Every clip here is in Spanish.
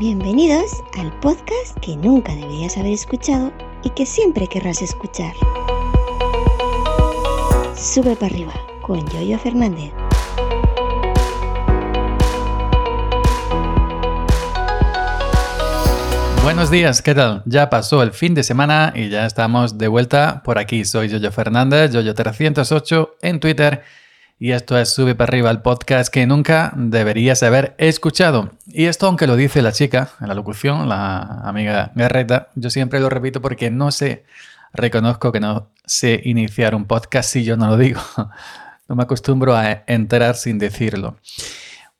Bienvenidos al podcast que nunca deberías haber escuchado y que siempre querrás escuchar. Sube para arriba con Yoyo Fernández. Buenos días, ¿qué tal? Ya pasó el fin de semana y ya estamos de vuelta por aquí. Soy Yoyo Fernández, Yoyo308 en Twitter y esto es Sube para arriba el podcast que nunca deberías haber escuchado. Y esto, aunque lo dice la chica en la locución, la amiga Garreta, yo siempre lo repito porque no sé, reconozco que no sé iniciar un podcast si yo no lo digo. No me acostumbro a enterar sin decirlo.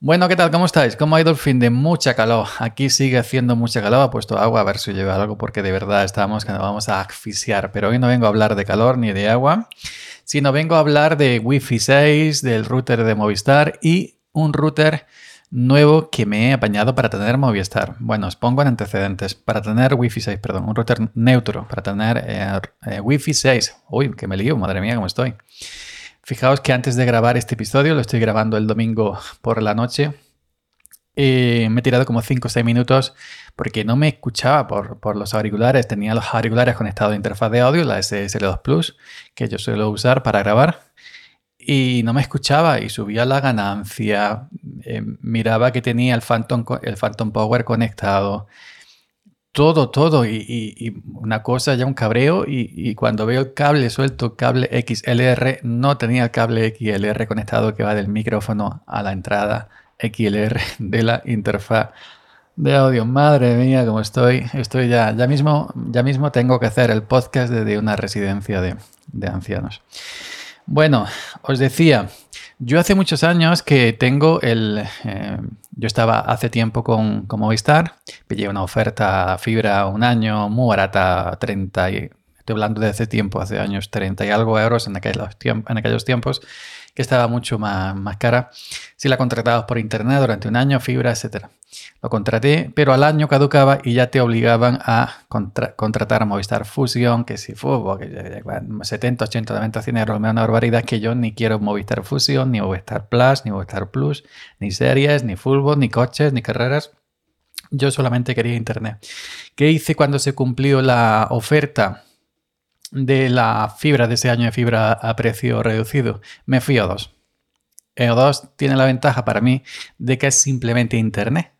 Bueno, ¿qué tal? ¿Cómo estáis? ¿Cómo ha ido el fin de mucha calor? Aquí sigue haciendo mucha calor, ha puesto agua a ver si lleva algo porque de verdad estamos que nos vamos a asfixiar. Pero hoy no vengo a hablar de calor ni de agua, sino vengo a hablar de Wi-Fi 6, del router de Movistar y un router nuevo que me he apañado para tener Movistar. Bueno, os pongo en antecedentes. Para tener Wi-Fi 6, perdón, un router neutro, para tener eh, eh, Wi-Fi 6. Uy, que me lío, madre mía, cómo estoy. Fijaos que antes de grabar este episodio, lo estoy grabando el domingo por la noche, eh, me he tirado como 5 o 6 minutos porque no me escuchaba por, los auriculares. Tenía los auriculares conectados a interfaz de audio, la SSL2 Plus, que yo suelo usar para grabar. Y no me escuchaba y subía la ganancia. Eh, miraba que tenía el Phantom, el Phantom Power conectado todo, todo. Y, una cosa, ya un cabreo. Y, cuando veo el cable suelto, cable XLR, no tenía el cable XLR conectado que va del micrófono a la entrada XLR de la interfaz de audio. Madre mía, como estoy. Estoy ya, ya mismo, ya mismo tengo que hacer el podcast desde una residencia de, de ancianos. Bueno, os decía, yo hace muchos años que tengo el... Eh, yo estaba hace tiempo con, con, Movistar, pillé una oferta fibra un año muy barata, 30 y... Estoy hablando de hace tiempo, hace años, 30 y algo euros en aquellos, en aquellos tiempos que estaba mucho más, más cara. Si la contratabas por internet durante un año, fibra, etc. Lo contraté, pero al año caducaba y ya te obligaban a contratar a Movistar Fusión, que si fue que 70, 80, 90, 100 euros, una barbaridad que yo ni quiero Movistar Fusión, ni Movistar Plus, ni Movistar Plus, ni series, ni fútbol, ni coches, ni carreras. Yo solamente quería internet. ¿Qué hice cuando se cumplió la oferta? De la fibra de ese año de fibra a precio reducido, me fui a O2. O2 tiene la ventaja para mí de que es simplemente Internet.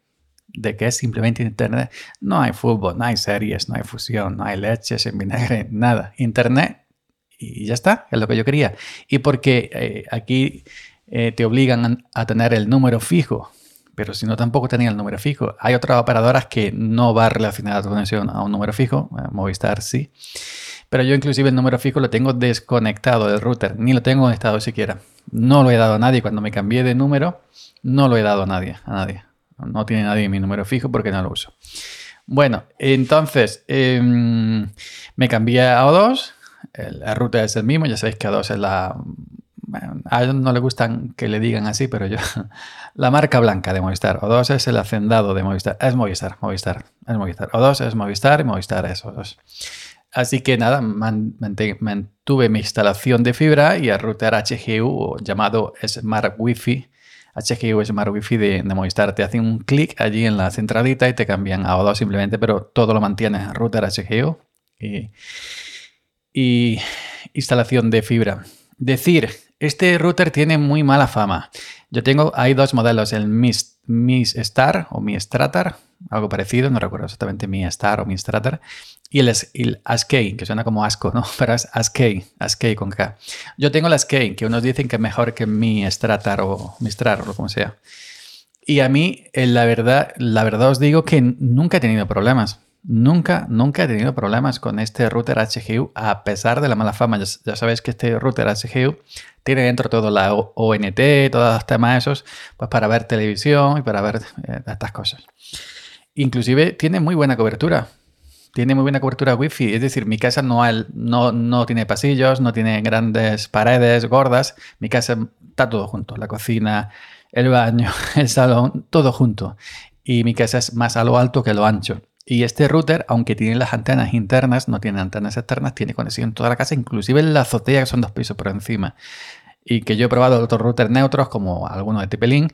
De que es simplemente Internet. No hay fútbol, no hay series, no hay fusión, no hay leches en vinagre, nada. Internet y ya está, es lo que yo quería. Y porque eh, aquí eh, te obligan a tener el número fijo, pero si no tampoco tenía el número fijo. Hay otras operadoras que no va relacionada tu conexión a un número fijo, eh, Movistar sí. Pero yo inclusive el número fijo lo tengo desconectado del router, ni lo tengo conectado siquiera. No lo he dado a nadie. Cuando me cambié de número, no lo he dado a nadie, a nadie. No tiene nadie mi número fijo porque no lo uso. Bueno, entonces em, me cambié a O2. El, router es el mismo. Ya sabéis que O2 es la. A ellos no le gustan que le digan así, pero yo. La marca blanca de Movistar. O2 es el hacendado de Movistar. Es Movistar, Movistar. Es Movistar. O2 es Movistar y Movistar es O2. Así que nada, mantuve mi instalación de fibra y el router HGU llamado Smart Wi-Fi. HGU Smart Wi-Fi de, Movistar. Te hacen un clic allí en la centralita y te cambian a O2 simplemente, pero todo lo mantiene router HGU y, instalación de fibra. Decir, este router tiene muy mala fama. Yo tengo, hay dos modelos, el Mist mi Star o Mi Stratar, algo parecido, no recuerdo exactamente Mi Star o Mi Stratar, y el, el que suena como asco, ¿no? Pero es Askey, Askey con K. Yo tengo el Askey, que unos dicen que es mejor que Mi Stratar o Mi Strar o como sea. Y a mí, eh, la verdad, la verdad os digo que nunca he tenido problemas. Nunca, nunca he tenido problemas con este router HGU a pesar de la mala fama. Ya, sabéis que este router HGU tiene dentro todo la ONT, todos los temas esos, pues para ver televisión y para ver eh, estas cosas. Inclusive tiene muy buena cobertura. Tiene muy buena cobertura wifi, es decir, mi casa no, no, no tiene pasillos, no tiene grandes paredes gordas, mi casa está todo junto, la cocina, el baño, el salón, todo junto. Y mi casa es más a lo alto que a lo ancho. Y este router, aunque tiene las antenas internas, no tiene antenas externas, tiene conexión en toda la casa, inclusive en la azotea, que son dos pisos por encima. Y que yo he probado otros routers neutros, como algunos de Tipelink,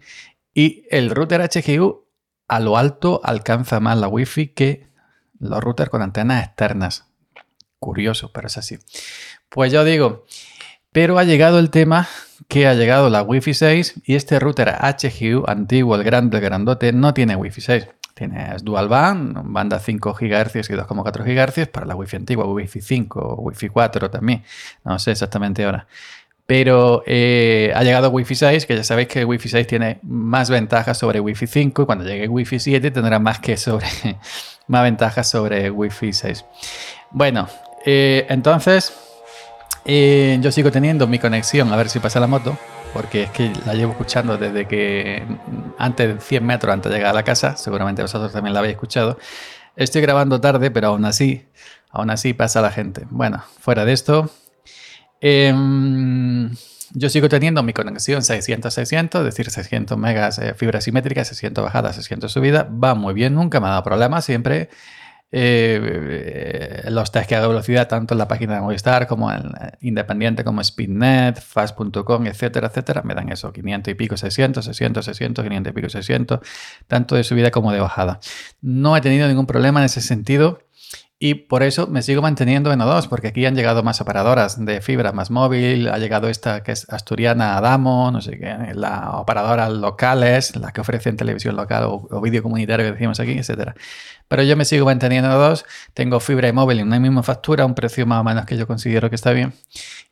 y el router HGU a lo alto alcanza más la Wi-Fi que los routers con antenas externas. Curioso, pero es así. Pues yo digo, pero ha llegado el tema que ha llegado la Wi-Fi 6 y este router HGU antiguo, el grande, el grandote, no tiene Wi-Fi 6. Tienes dual band, banda 5 GHz y 2,4 GHz para la Wi-Fi antigua, Wi-Fi 5, Wi-Fi 4 también. No sé exactamente ahora. Pero eh, ha llegado Wi-Fi 6, que ya sabéis que Wi-Fi 6 tiene más ventajas sobre Wi-Fi 5 y cuando llegue Wi-Fi 7 tendrá más que sobre más ventajas sobre Wi-Fi 6. Bueno, eh, entonces eh, yo sigo teniendo mi conexión, a ver si pasa la moto porque es que la llevo escuchando desde que antes de 100 metros antes de llegar a la casa, seguramente vosotros también la habéis escuchado. Estoy grabando tarde, pero aún así, aún así pasa la gente. Bueno, fuera de esto, em, yo sigo teniendo mi conexión 600-600, es decir, 600 megas eh, fibra simétrica, 600 bajada, 600 subida. Va muy bien, nunca me ha dado problemas, siempre eh, los test que hago velocidad, tanto en la página de Movistar como en Independiente, como Speednet, Fast.com, etcétera, etcétera, me dan eso, 500 y pico, 600, 600, 600, 500 y pico, 600, tanto de subida como de bajada. No he tenido ningún problema en ese sentido. Y por eso me sigo manteniendo en O2, porque aquí han llegado más operadoras de fibra más móvil, ha llegado esta que es asturiana Adamo, no sé qué, la operadora locales, la que ofrece en televisión local o, vídeo comunitario que decimos aquí, etcétera. Pero yo me sigo manteniendo en O2, tengo fibra y móvil en una misma factura, un precio más o menos que yo considero que está bien,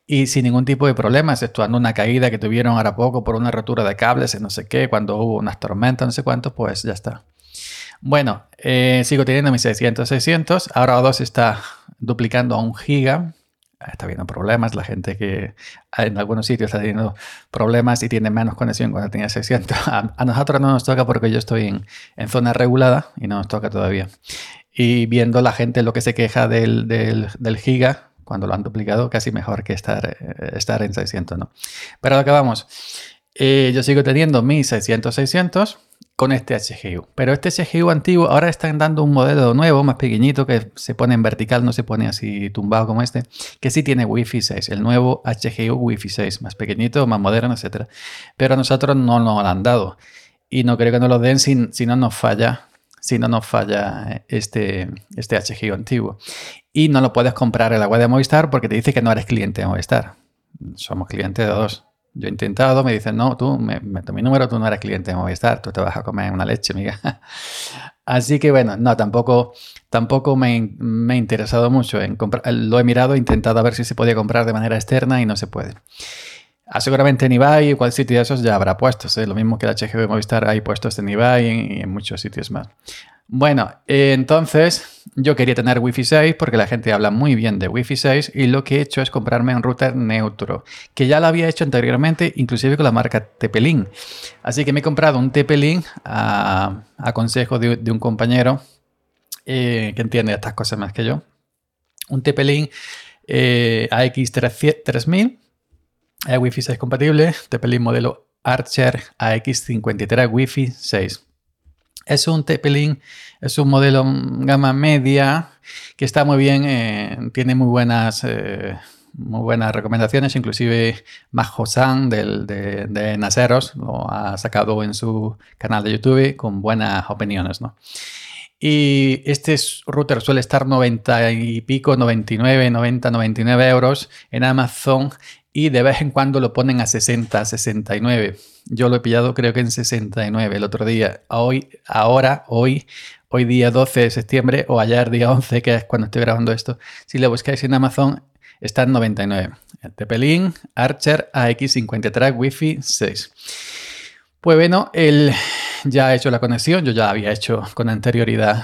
y sin ningún tipo de problemas, exceptuando una caída que tuvieron ahora poco por una rotura de cables, no sé qué, cuando hubo unas tormentas, no sé cuánto, pues ya está. Bueno, eh, sigo teniendo mis 600, 600. Ahora O2 está duplicando a un giga. Está habiendo problemas. La gente que en algunos sitios está teniendo problemas y tiene menos conexión cuando tenía 600. A, nosotros no nos toca porque yo estoy en, zona regulada y no nos toca todavía. Y viendo la gente lo que se queja del, giga, cuando lo han duplicado, casi mejor que estar, eh, en 600, ¿no? Pero acabamos. Eh, yo sigo teniendo mis 600, 600 con este HGU. Pero este HGU antiguo ahora están dando un modelo nuevo, más pequeñito, que se pone en vertical, no se pone así tumbado como este, que sí tiene Wi-Fi 6, el nuevo HGU Wi-Fi 6, más pequeñito, más moderno, etc. Pero a nosotros no nos lo han dado. Y no creo que nos lo den si, si no nos falla si no nos falla este, este HGU antiguo. Y no lo puedes comprar en la web de Movistar porque te dice que no eres cliente de Movistar. Somos clientes de dos. Yo he intentado, me dicen, no, tú, me meto mi número, tú no eres cliente de Movistar, tú te vas a comer una leche, amiga. Así que bueno, no, tampoco, tampoco me, me he interesado mucho en comprar. Lo he mirado, he intentado ver si se podía comprar de manera externa y no se puede. Ah, seguramente en eBay o cual sitio de esos ya habrá puestos, ¿eh? lo mismo que la de Movistar hay puestos en eBay y en muchos sitios más. Bueno, entonces yo quería tener Wi-Fi 6 porque la gente habla muy bien de Wi-Fi 6 y lo que he hecho es comprarme un router neutro, que ya lo había hecho anteriormente, inclusive con la marca TP-Link. Así que me he comprado un TP-Link a, consejo de, un compañero eh, que entiende estas cosas más que yo. Un TP-Link eh, AX3000, es Wi-Fi 6 compatible, TP-Link modelo Archer AX53 Wi-Fi 6. Es un TP-Link, es un modelo gama media que está muy bien, eh, tiene muy buenas, eh, muy buenas recomendaciones, inclusive Majo San del, de, de, Naceros lo ha sacado en su canal de YouTube con buenas opiniones. ¿no? Y este router suele estar 90 y pico, 99, 90, 99 euros en Amazon y de vez en cuando lo ponen a 60, 69. Yo lo he pillado creo que en 69 el otro día. Hoy, ahora, hoy, hoy día 12 de septiembre o ayer día 11, que es cuando estoy grabando esto, si lo buscáis en Amazon está en 99. El Archer AX53 Wi-Fi 6. Pues bueno, él ya ha hecho la conexión, yo ya había hecho con anterioridad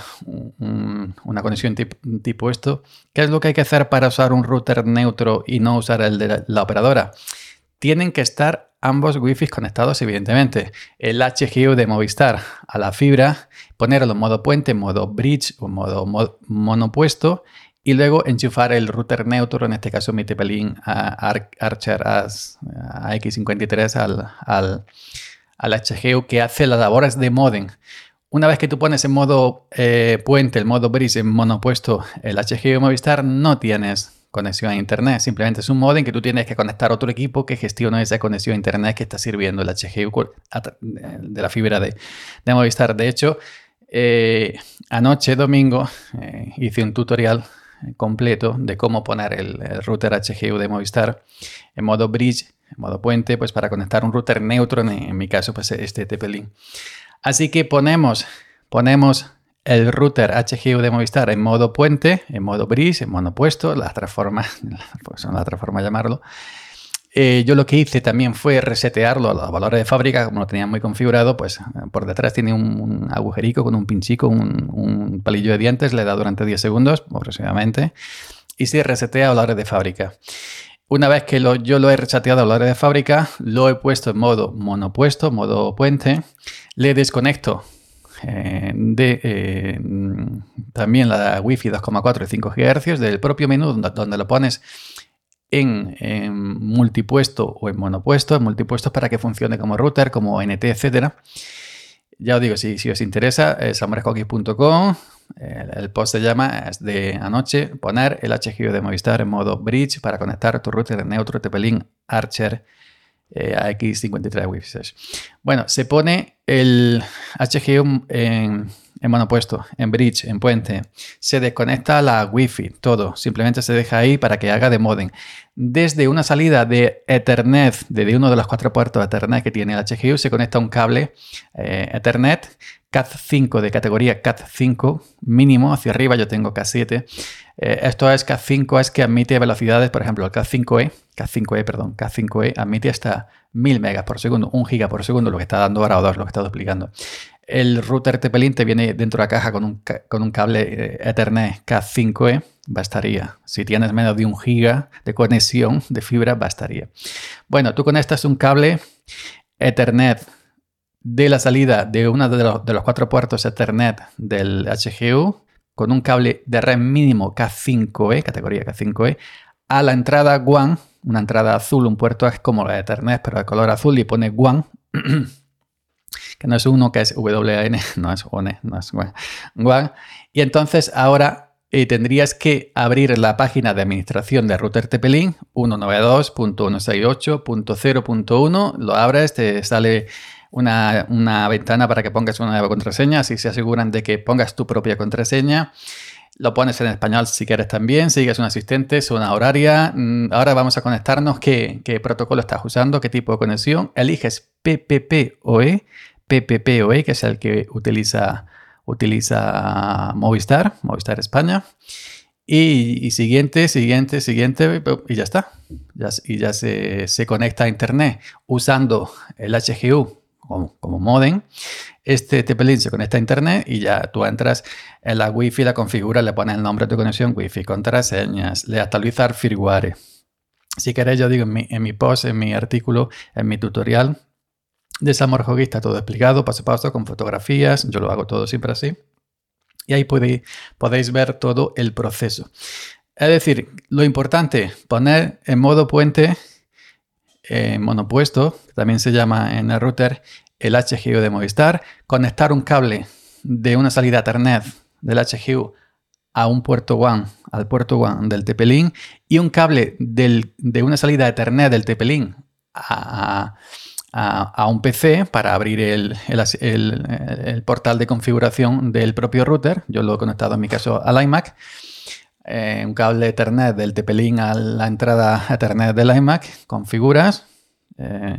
una conexión tipo, esto. ¿Qué es lo que hay que hacer para usar un router neutro y no usar el de la, operadora? Tienen que estar ambos Wi-Fi conectados, evidentemente. El HGU de Movistar a la fibra, ponerlo en modo puente, modo bridge o modo monopuesto y luego enchufar el router neutro, en este caso mi TP-Link Archer AX53 al al HGU que hace las labores de modem. Una vez que tú pones en modo eh, puente, el modo bridge, en monopuesto el HGU Movistar, no tienes conexión a internet. Simplemente es un modem que tú tienes que conectar a otro equipo que gestione esa conexión a internet que está sirviendo el HGU de la fibra de, Movistar. De hecho, Eh, anoche, domingo, eh, hice un tutorial completo de cómo poner el, router HGU de Movistar en modo bridge, en modo puente, pues para conectar un router neutro, en, mi caso, pues este TP-Link. Así que ponemos, ponemos el router HGU de Movistar en modo puente, en modo bridge, en modo opuesto, las tres formas, pues son las tres formas de llamarlo. Eh, yo lo que hice también fue resetearlo a los valores de fábrica, como lo tenía muy configurado, pues por detrás tiene un, agujerico con un pinchico, un, palillo de dientes, le da durante 10 segundos aproximadamente, y se resetea a valores de fábrica. Una vez que yo lo he reseteado a valores de fábrica, lo he puesto en modo monopuesto, modo puente, le desconecto eh, de eh, también la Wi-Fi 2,4 y 5 GHz del propio menú donde lo pones en, multipuesto o en monopuesto, en multipuesto para que funcione como router, como NT, etcétera. Ya os digo, si, os interesa, es el, post se llama, de anoche, poner el HGU de Movistar en modo bridge para conectar tu router de Neutro TP-Link Archer eh, AX53 Wi-Fi Bueno, se pone el HGU en en monopuesto, en bridge, en puente. Se desconecta la Wi-Fi, todo. Simplemente se deja ahí para que haga de modem. Desde una salida de Ethernet, desde uno de los cuatro puertos Ethernet que tiene el HGU, se conecta un cable eh, Ethernet CAT5 de categoría CAT5 mínimo, hacia arriba yo tengo CAT7. Eh, esto es CAT5, es que admite velocidades, por ejemplo, el CAT5E, CAT5E, perdón, CAT5E admite hasta 1000 megas por segundo, 1 giga por segundo, lo que está dando ahora o 2, lo que he estado explicando. El router TP-Link te viene dentro de la caja con un, con un cable eh, Ethernet Cat5e, bastaría. Si tienes menos de un giga de conexión de fibra, bastaría. Bueno, tú conectas un cable Ethernet de la salida de uno de los, de los cuatro puertos Ethernet del HGU con un cable de red mínimo K5E, categoría K5E, a la entrada WAN, una entrada azul, un puerto es como la Ethernet, pero de color azul y pone WAN. que no es uno, que es WAN, no es ONE, no es WAN. Y entonces ahora eh, tendrías que abrir la página de administración de router TP-Link 192.168.0.1, lo abres, te sale una, una, ventana para que pongas una nueva contraseña, así se aseguran de que pongas tu propia contraseña. Lo pones en español si quieres también, sigues un asistente, una horaria. Mm, ahora vamos a conectarnos. ¿Qué, ¿Qué, protocolo estás usando? ¿Qué tipo de conexión? Eliges PPPoE PPPoE, que es el que utiliza, utiliza Movistar, Movistar España. Y, siguiente, siguiente, siguiente, y ya está. y ya se, conecta a Internet usando el HGU como, como modem. Este TP-Link se conecta a Internet y ya tú entras en la Wi-Fi, la configuras, le pones el nombre de tu conexión, Wi-Fi, contraseñas, le actualizar firmware. Si queréis, yo digo en mi, en mi post, en mi artículo, en mi tutorial, de Samor está todo explicado, paso a paso, con fotografías. Yo lo hago todo siempre así. Y ahí podéis, podéis ver todo el proceso. Es decir, lo importante, poner en modo puente, en monopuesto, también se llama en el router, el HGU de Movistar, conectar un cable de una salida Ethernet del HGU a un puerto WAN, al puerto WAN del TP-Link y un cable de una salida Ethernet del TP-Link a, a, un PC para abrir el, portal de configuración del propio router. Yo lo he conectado en mi caso al iMac. Un cable Ethernet del TP-Link a la entrada Ethernet del iMac. Configuras eh,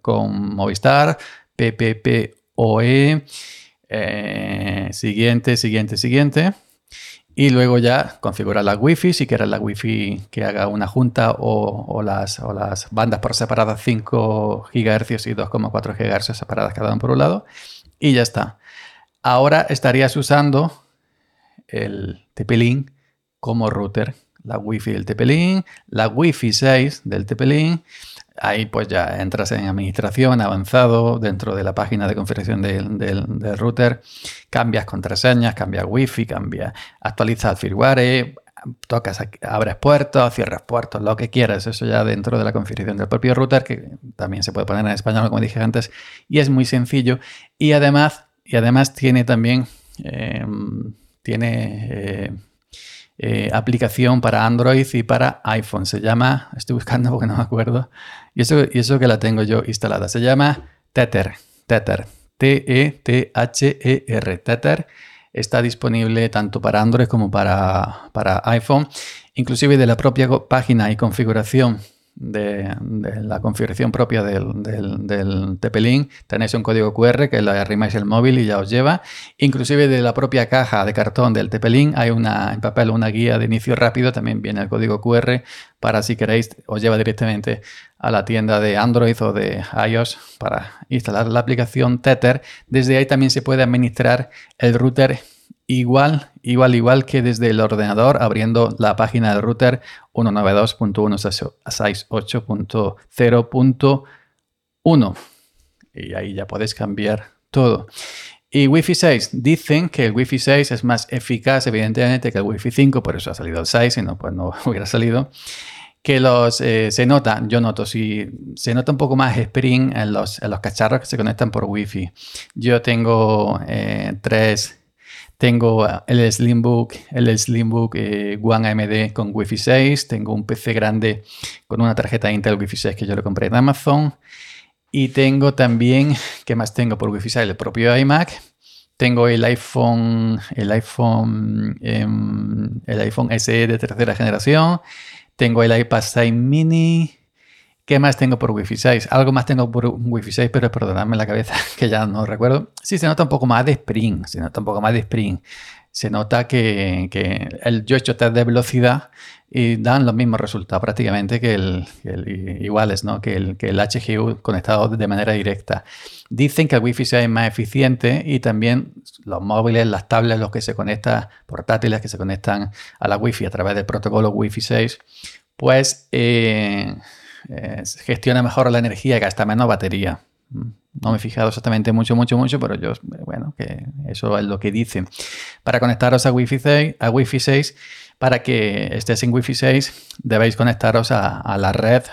con Movistar, PPPoE. Eh, siguiente, siguiente, siguiente y luego ya configurar la Wi-Fi, si quieres la Wi-Fi que haga una junta o, las, las, bandas por separadas 5 GHz y 2,4 GHz separadas cada uno por un lado. Y ya está. Ahora estarías usando el TP-Link como router. La Wi-Fi del TP-Link, la Wi-Fi 6 del TP-Link Ahí pues ya entras en administración avanzado dentro de la página de configuración del, router, cambias contraseñas, cambias wifi, cambias, actualizas firmware, tocas, abres puertos, cierras puertos, lo que quieras, eso ya dentro de la configuración del propio router, que también se puede poner en español como dije antes, y es muy sencillo. Y además, y además tiene también, em, tiene... Eh, eh, aplicación para Android y para iPhone. Se llama, estoy buscando porque no me acuerdo, y eso, y eso que la tengo yo instalada. Se llama Tether, Tether, T-E-T-H-E-R, Tether. Está disponible tanto para Android como para, para iPhone. Inclusive de la propia página y configuración de, la configuración propia del, del, tenéis un código QR que le arrimáis el móvil y ya os lleva. Inclusive de la propia caja de cartón del TP-Link hay una, en papel una guía de inicio rápido, también viene el código QR para si queréis os lleva directamente a la tienda de Android o de iOS para instalar la aplicación Tether. Desde ahí también se puede administrar el router igual, igual, igual que desde el ordenador abriendo la página del router 192.168.0.1 y ahí ya podéis cambiar todo. Y Wi-Fi 6, dicen que el Wi-Fi 6 es más eficaz evidentemente que el Wi-Fi 5, por eso ha salido el 6, si no, pues no hubiera salido. Que los, eh, se nota, yo noto, si se nota un poco más Spring en los, en los cacharros que se conectan por Wi-Fi. Yo tengo eh, tres tengo el Slimbook, el Slimbook eh, One AMD con Wi-Fi 6. Tengo un PC grande con una tarjeta Intel Wi-Fi 6 que yo lo compré en Amazon. Y tengo también, ¿qué más tengo por Wi-Fi 6? El propio iMac. Tengo el iPhone, el iPhone, em, el iPhone SE de tercera generación. Tengo el iPad 6 mini. ¿Qué más tengo por Wi-Fi 6? Algo más tengo por Wi-Fi 6, pero perdonadme la cabeza que ya no recuerdo. Sí, se nota un poco más de Spring, se nota un poco más de Spring. Se nota que, el, yo he hecho test de velocidad y dan los mismos resultados prácticamente que el, iguales, ¿no? Que el, que el HGU conectado de manera directa. Dicen que el Wi-Fi 6 es más eficiente y también los móviles, las tablets, los que se conectan, portátiles que se conectan a la Wi-Fi a través del protocolo Wi-Fi 6, pues eh, eh, gestiona mejor la energía gasta menos batería. No me he fijado exactamente mucho, mucho, mucho, pero yo, bueno, que eso es lo que dicen. Para conectaros a Wi-Fi 6, a Wi-Fi 6 para que estés en Wi-Fi 6, debéis conectaros a, la red.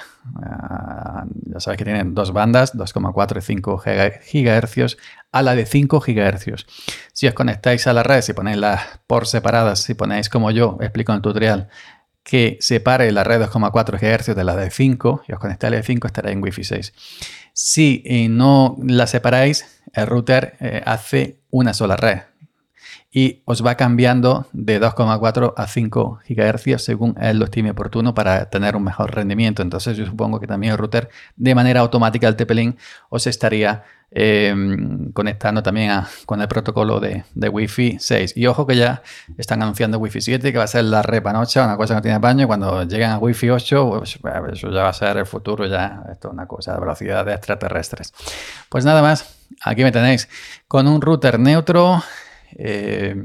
ya sabéis que tienen dos bandas, 2,4 y 5 GHz, a la de 5 GHz. Si os conectáis a la red, si ponéis las por separadas, si ponéis como yo explico en el tutorial, que separe la red 2,4 GHz de la de 5 y os conectáis a la de 5 estará en Wi-Fi 6. Si eh, no la separáis, el router eh, hace una sola red y os va cambiando de 2,4 a 5 GHz según él lo estime oportuno para tener un mejor rendimiento. Entonces yo supongo que también el router de manera automática el TP-Link os estaría Em, conectando también con el protocolo de, Wi-Fi 6. Y ojo que ya están anunciando Wi-Fi 7, que va a ser la repanocha, una cosa que no tiene baño. Cuando lleguen a Wi-Fi 8, pues, eso ya va a ser el futuro, ya esto es una cosa de velocidad de extraterrestres. Pues nada más, aquí me tenéis con un router neutro. Eh,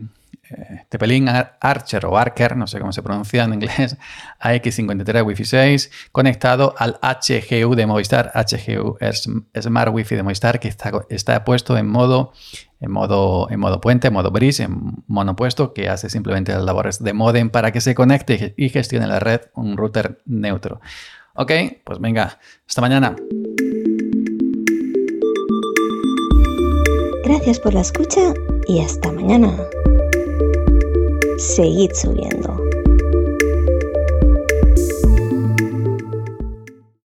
Tepelin Archer o Archer, no sé cómo se pronuncia en inglés, AX53 Wi-Fi 6, conectado al HGU de Movistar. HGU es Smart Wi-Fi de Movistar, que está, está puesto en modo, en, modo, en modo puente, en modo bris, en monopuesto, que hace simplemente las labores de modem para que se conecte y gestione la red, un router neutro. Ok, pues venga, hasta mañana. Gracias por la escucha y hasta mañana 随意走人咯。